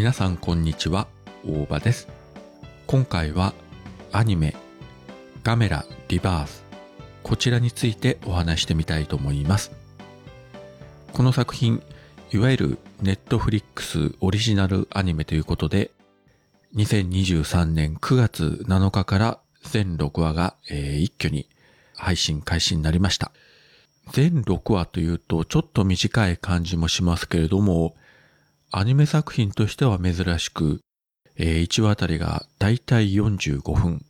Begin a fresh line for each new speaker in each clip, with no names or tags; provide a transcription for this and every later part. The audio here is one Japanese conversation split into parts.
皆さんこんにちは大場です。今回はアニメガメラリバースこちらについてお話してみたいと思います。この作品いわゆるネットフリックスオリジナルアニメということで2023年9月7日から全6話が、えー、一挙に配信開始になりました。全6話というとちょっと短い感じもしますけれどもアニメ作品としては珍しく、えー、1話あたりがだいたい45分。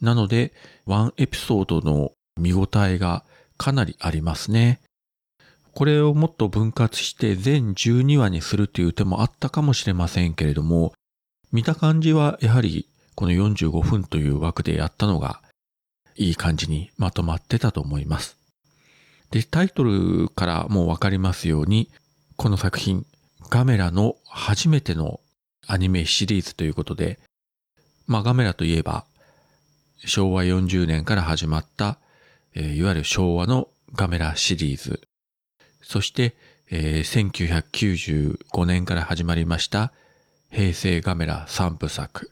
なので、ワンエピソードの見応えがかなりありますね。これをもっと分割して全12話にするという手もあったかもしれませんけれども、見た感じはやはりこの45分という枠でやったのがいい感じにまとまってたと思います。で、タイトルからもうわかりますように、この作品、ガメラの初めてのアニメシリーズということで、まあガメラといえば、昭和40年から始まった、えー、いわゆる昭和のガメラシリーズ。そして、えー、1995年から始まりました平成ガメラ3部作。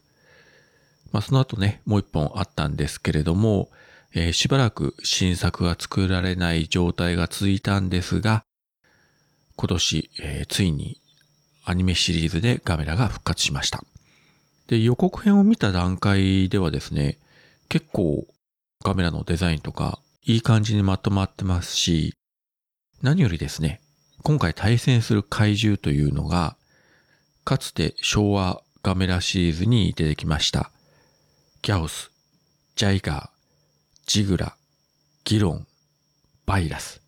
まあその後ね、もう一本あったんですけれども、えー、しばらく新作が作られない状態が続いたんですが、今年、えー、ついにアニメシリーズでガメラが復活しました。で、予告編を見た段階ではですね、結構ガメラのデザインとかいい感じにまとまってますし、何よりですね、今回対戦する怪獣というのが、かつて昭和ガメラシリーズに出てきました。ギャオス、ジャイガー、ジグラ、ギロン、バイラス。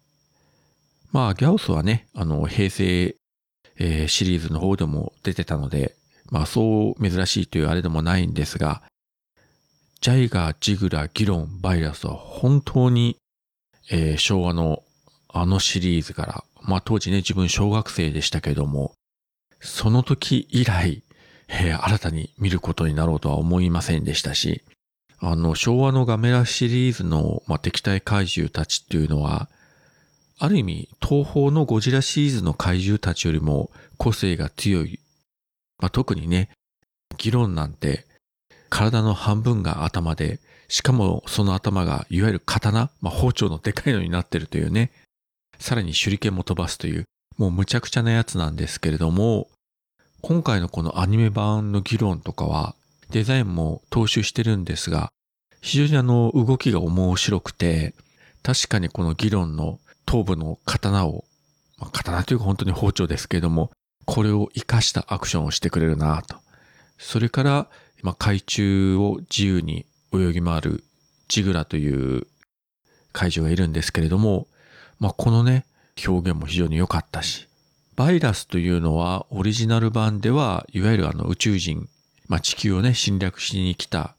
まあ、ギャオスはね、あの、平成、えー、シリーズの方でも出てたので、まあ、そう珍しいというあれでもないんですが、ジャイガー、ジグラ、ギロン、バイラスは本当に、えー、昭和のあのシリーズから、まあ当時ね、自分小学生でしたけども、その時以来、えー、新たに見ることになろうとは思いませんでしたし、あの、昭和のガメラシリーズの、まあ、敵対怪獣たちっていうのは、ある意味、東方のゴジラシリーズの怪獣たちよりも個性が強い。まあ、特にね、議論なんて、体の半分が頭で、しかもその頭がいわゆる刀、まあ、包丁のでかいのになってるというね、さらに手裏剣も飛ばすという、もうむちゃくちゃなやつなんですけれども、今回のこのアニメ版の議論とかは、デザインも踏襲してるんですが、非常にあの動きが面白くて、確かにこの議論の頭部の刀を、まあ、刀というか本当に包丁ですけれども、これを活かしたアクションをしてくれるなと。それから、まあ、海中を自由に泳ぎ回るジグラという怪獣がいるんですけれども、まあ、このね、表現も非常に良かったし、バイラスというのはオリジナル版では、いわゆるあの宇宙人、まあ、地球をね、侵略しに来た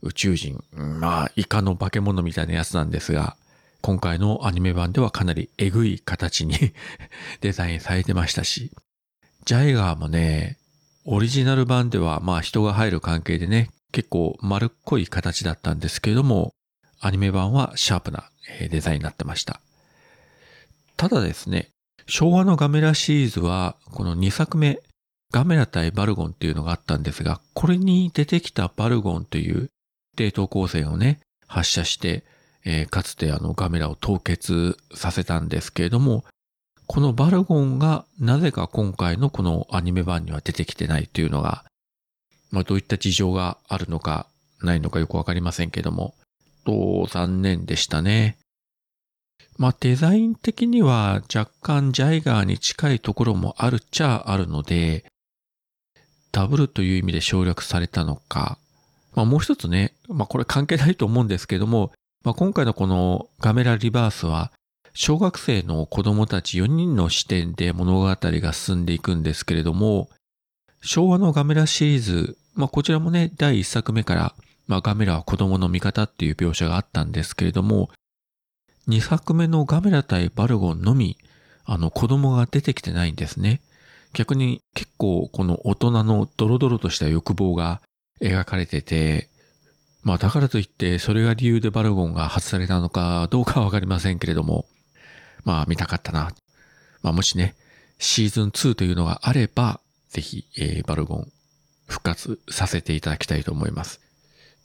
宇宙人、まあ、イカの化け物みたいなやつなんですが、今回のアニメ版ではかなりエグい形に デザインされてましたし、ジャイガーもね、オリジナル版ではまあ人が入る関係でね、結構丸っこい形だったんですけれども、アニメ版はシャープなデザインになってました。ただですね、昭和のガメラシリーズは、この2作目、ガメラ対バルゴンっていうのがあったんですが、これに出てきたバルゴンという冷凍光線をね、発射して、えー、かつてあのガメラを凍結させたんですけれども、このバルゴンがなぜか今回のこのアニメ版には出てきてないというのが、まあどういった事情があるのかないのかよくわかりませんけども、と残念でしたね。まあデザイン的には若干ジャイガーに近いところもあるっちゃあるので、ダブルという意味で省略されたのか、まあもう一つね、まあこれ関係ないと思うんですけども、まあ、今回のこのガメラリバースは、小学生の子供たち4人の視点で物語が進んでいくんですけれども、昭和のガメラシリーズ、まあ、こちらもね、第1作目から、まあ、ガメラは子供の味方っていう描写があったんですけれども、2作目のガメラ対バルゴンのみ、あの子供が出てきてないんですね。逆に結構この大人のドロドロとした欲望が描かれてて、まあだからといってそれが理由でバルゴンが外されたのかどうかはわかりませんけれども、まあ見たかったな。まあもしね、シーズン2というのがあれば、ぜひ、えー、バルゴン復活させていただきたいと思います。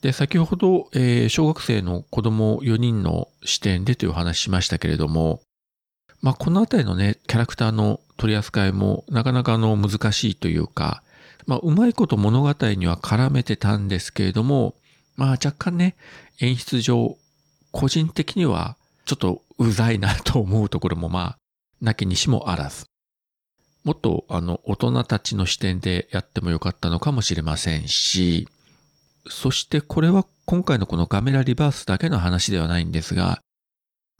で、先ほど、えー、小学生の子供4人の視点でというお話しましたけれども、まあ、このあたりのね、キャラクターの取り扱いもなかなかの難しいというか、まあ、うまいこと物語には絡めてたんですけれども、まあ、若干ね、演出上、個人的にはちょっとうざいなと思うところもまあ、なきにしもあらず。もっとあの大人たちの視点でやってもよかったのかもしれませんし、そしてこれは今回のこのカメラリバースだけの話ではないんですが、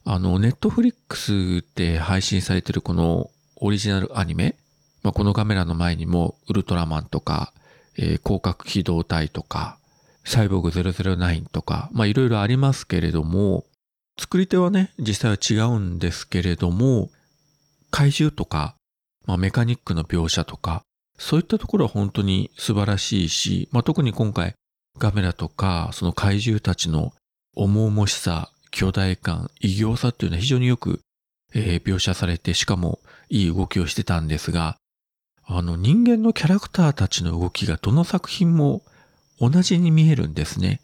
あの、ネットフリックスで配信されてるこのオリジナルアニメ、まあ、このカメラの前にもウルトラマンとか、えー、広角機動隊とか、サイボーグ009とか、まあいろいろありますけれども、作り手はね、実際は違うんですけれども、怪獣とか、まあ、メカニックの描写とか、そういったところは本当に素晴らしいし、まあ、特に今回ガメラとか、その怪獣たちの重々しさ、巨大感、異形さっていうのは非常によく、えー、描写されて、しかもいい動きをしてたんですが、あの人間のキャラクターたちの動きがどの作品も同じに見えるんですね。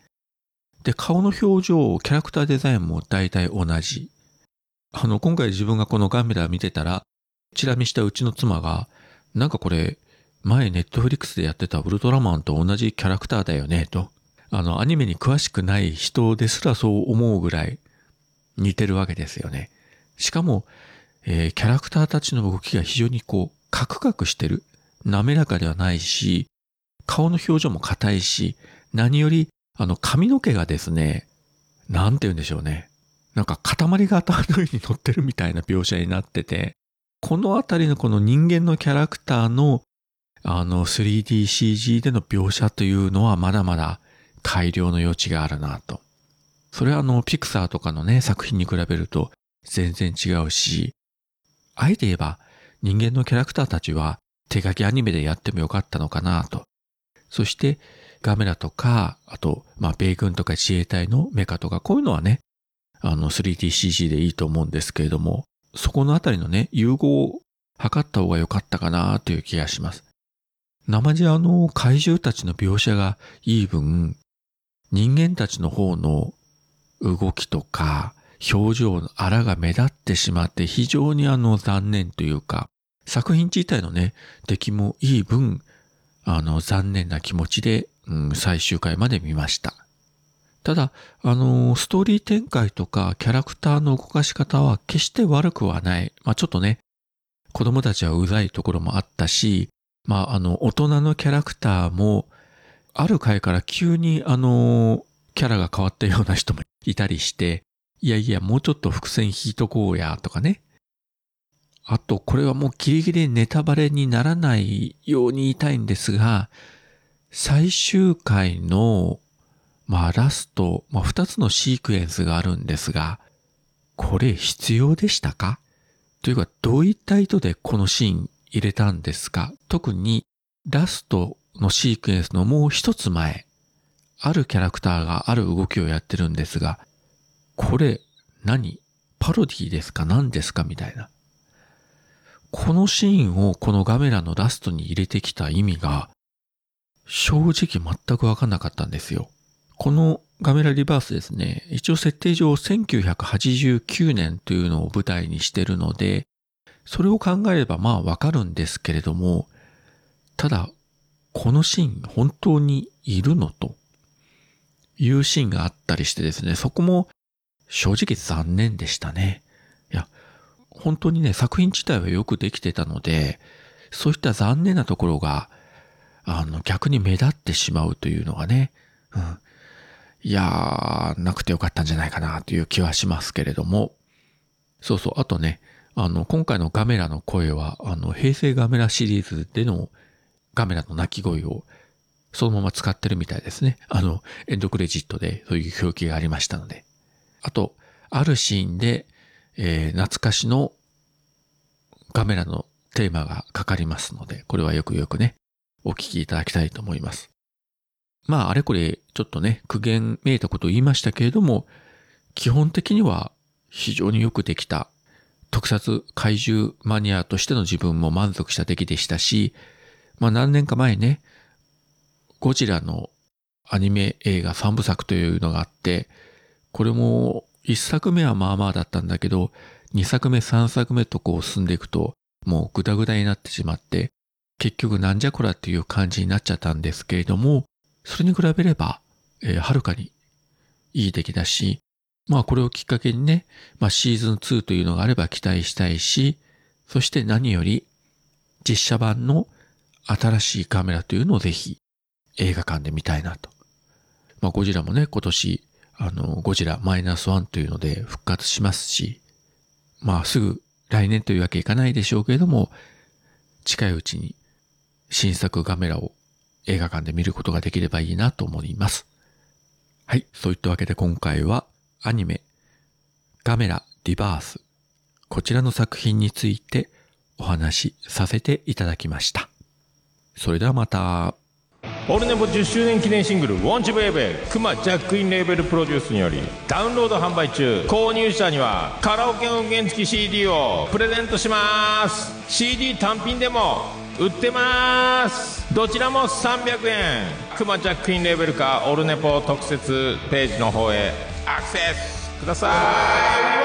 で、顔の表情、キャラクターデザインも大体同じ。あの、今回自分がこのガメラ見てたら、チラ見したうちの妻が、なんかこれ、前ネットフリックスでやってたウルトラマンと同じキャラクターだよね、と。あの、アニメに詳しくない人ですらそう思うぐらい似てるわけですよね。しかも、えー、キャラクターたちの動きが非常にこう、カクカクしてる。滑らかではないし、顔の表情も硬いし、何より、あの、髪の毛がですね、なんて言うんでしょうね。なんか塊が頭の上に乗ってるみたいな描写になってて、このあたりのこの人間のキャラクターのあの 3DCG での描写というのはまだまだ改良の余地があるなと。それはあのピクサーとかのね作品に比べると全然違うし、あえて言えば人間のキャラクターたちは手書きアニメでやってもよかったのかなと。そしてガメラとか、あと、まあ、米軍とか自衛隊のメカとか、こういうのはね、あの 3DCG でいいと思うんですけれども、そこのあたりのね、融合を図った方が良かったかなという気がします。生地あの怪獣たちの描写がいい分、人間たちの方の動きとか表情の荒が目立ってしまって非常にあの残念というか、作品自体のね、出来もいい分、あの残念な気持ちで、うん、最終回まで見ました。ただ、あの、ストーリー展開とかキャラクターの動かし方は決して悪くはない。まあちょっとね、子供たちはうざいところもあったし、まああの、大人のキャラクターも、ある回から急にあの、キャラが変わったような人もいたりして、いやいや、もうちょっと伏線引いとこうや、とかね。あと、これはもうギリギリネタバレにならないように言いたいんですが、最終回のまあラスト、まあ二つのシークエンスがあるんですが、これ必要でしたか？というか、どういった意図でこのシーン入れたんですか？特にラストのシークエンスのもう一つ前、あるキャラクターがある動きをやってるんですが、これ何？パロディですか？何ですか？みたいな。このシーンをこのガメラのラストに入れてきた意味が、正直全くわかんなかったんですよ。このガメラリバースですね、一応設定上1989年というのを舞台にしてるので、それを考えればまあわかるんですけれども、ただ、このシーン本当にいるのというシーンがあったりしてですね、そこも正直残念でしたね。本当にね、作品自体はよくできてたので、そういった残念なところが、あの、逆に目立ってしまうというのがね、うん、いやー、なくてよかったんじゃないかなという気はしますけれども。そうそう、あとね、あの、今回のガメラの声は、あの、平成ガメラシリーズでのガメラの鳴き声をそのまま使ってるみたいですね。あの、エンドクレジットでそういう表記がありましたので。あと、あるシーンで、えー、懐かしのガメラのテーマがかかりますので、これはよくよくね、お聞きいただきたいと思います。まあ、あれこれ、ちょっとね、苦言めいたことを言いましたけれども、基本的には非常によくできた特撮怪獣マニアとしての自分も満足した出来でしたし、まあ何年か前ね、ゴジラのアニメ映画3部作というのがあって、これも1作目はまあまあだったんだけど、2作目3作目とこう進んでいくと、もうグダグダになってしまって、結局なんじゃこらっていう感じになっちゃったんですけれども、それに比べれば、えー、はるかにいい出来だし、まあこれをきっかけにね、まあシーズン2というのがあれば期待したいし、そして何より実写版の新しいカメラというのをぜひ映画館で見たいなと。まあゴジラもね、今年、あの、ゴジラマイナスワンというので復活しますし、まあすぐ来年というわけいかないでしょうけれども、近いうちに新作カメラを映画館で見ることができればいいなと思います。はい。そういったわけで今回はアニメガメラリバースこちらの作品についてお話しさせていただきました。それではまた。
オルネポ10周年記念シングル「ウォンチブエベクマジャックインレーベルプロデュースによりダウンロード販売中購入者にはカラオケ音源付き CD をプレゼントします CD 単品でも売ってますどちらも300円クマジャックインレーベルかオルネポ特設ページの方へアクセスください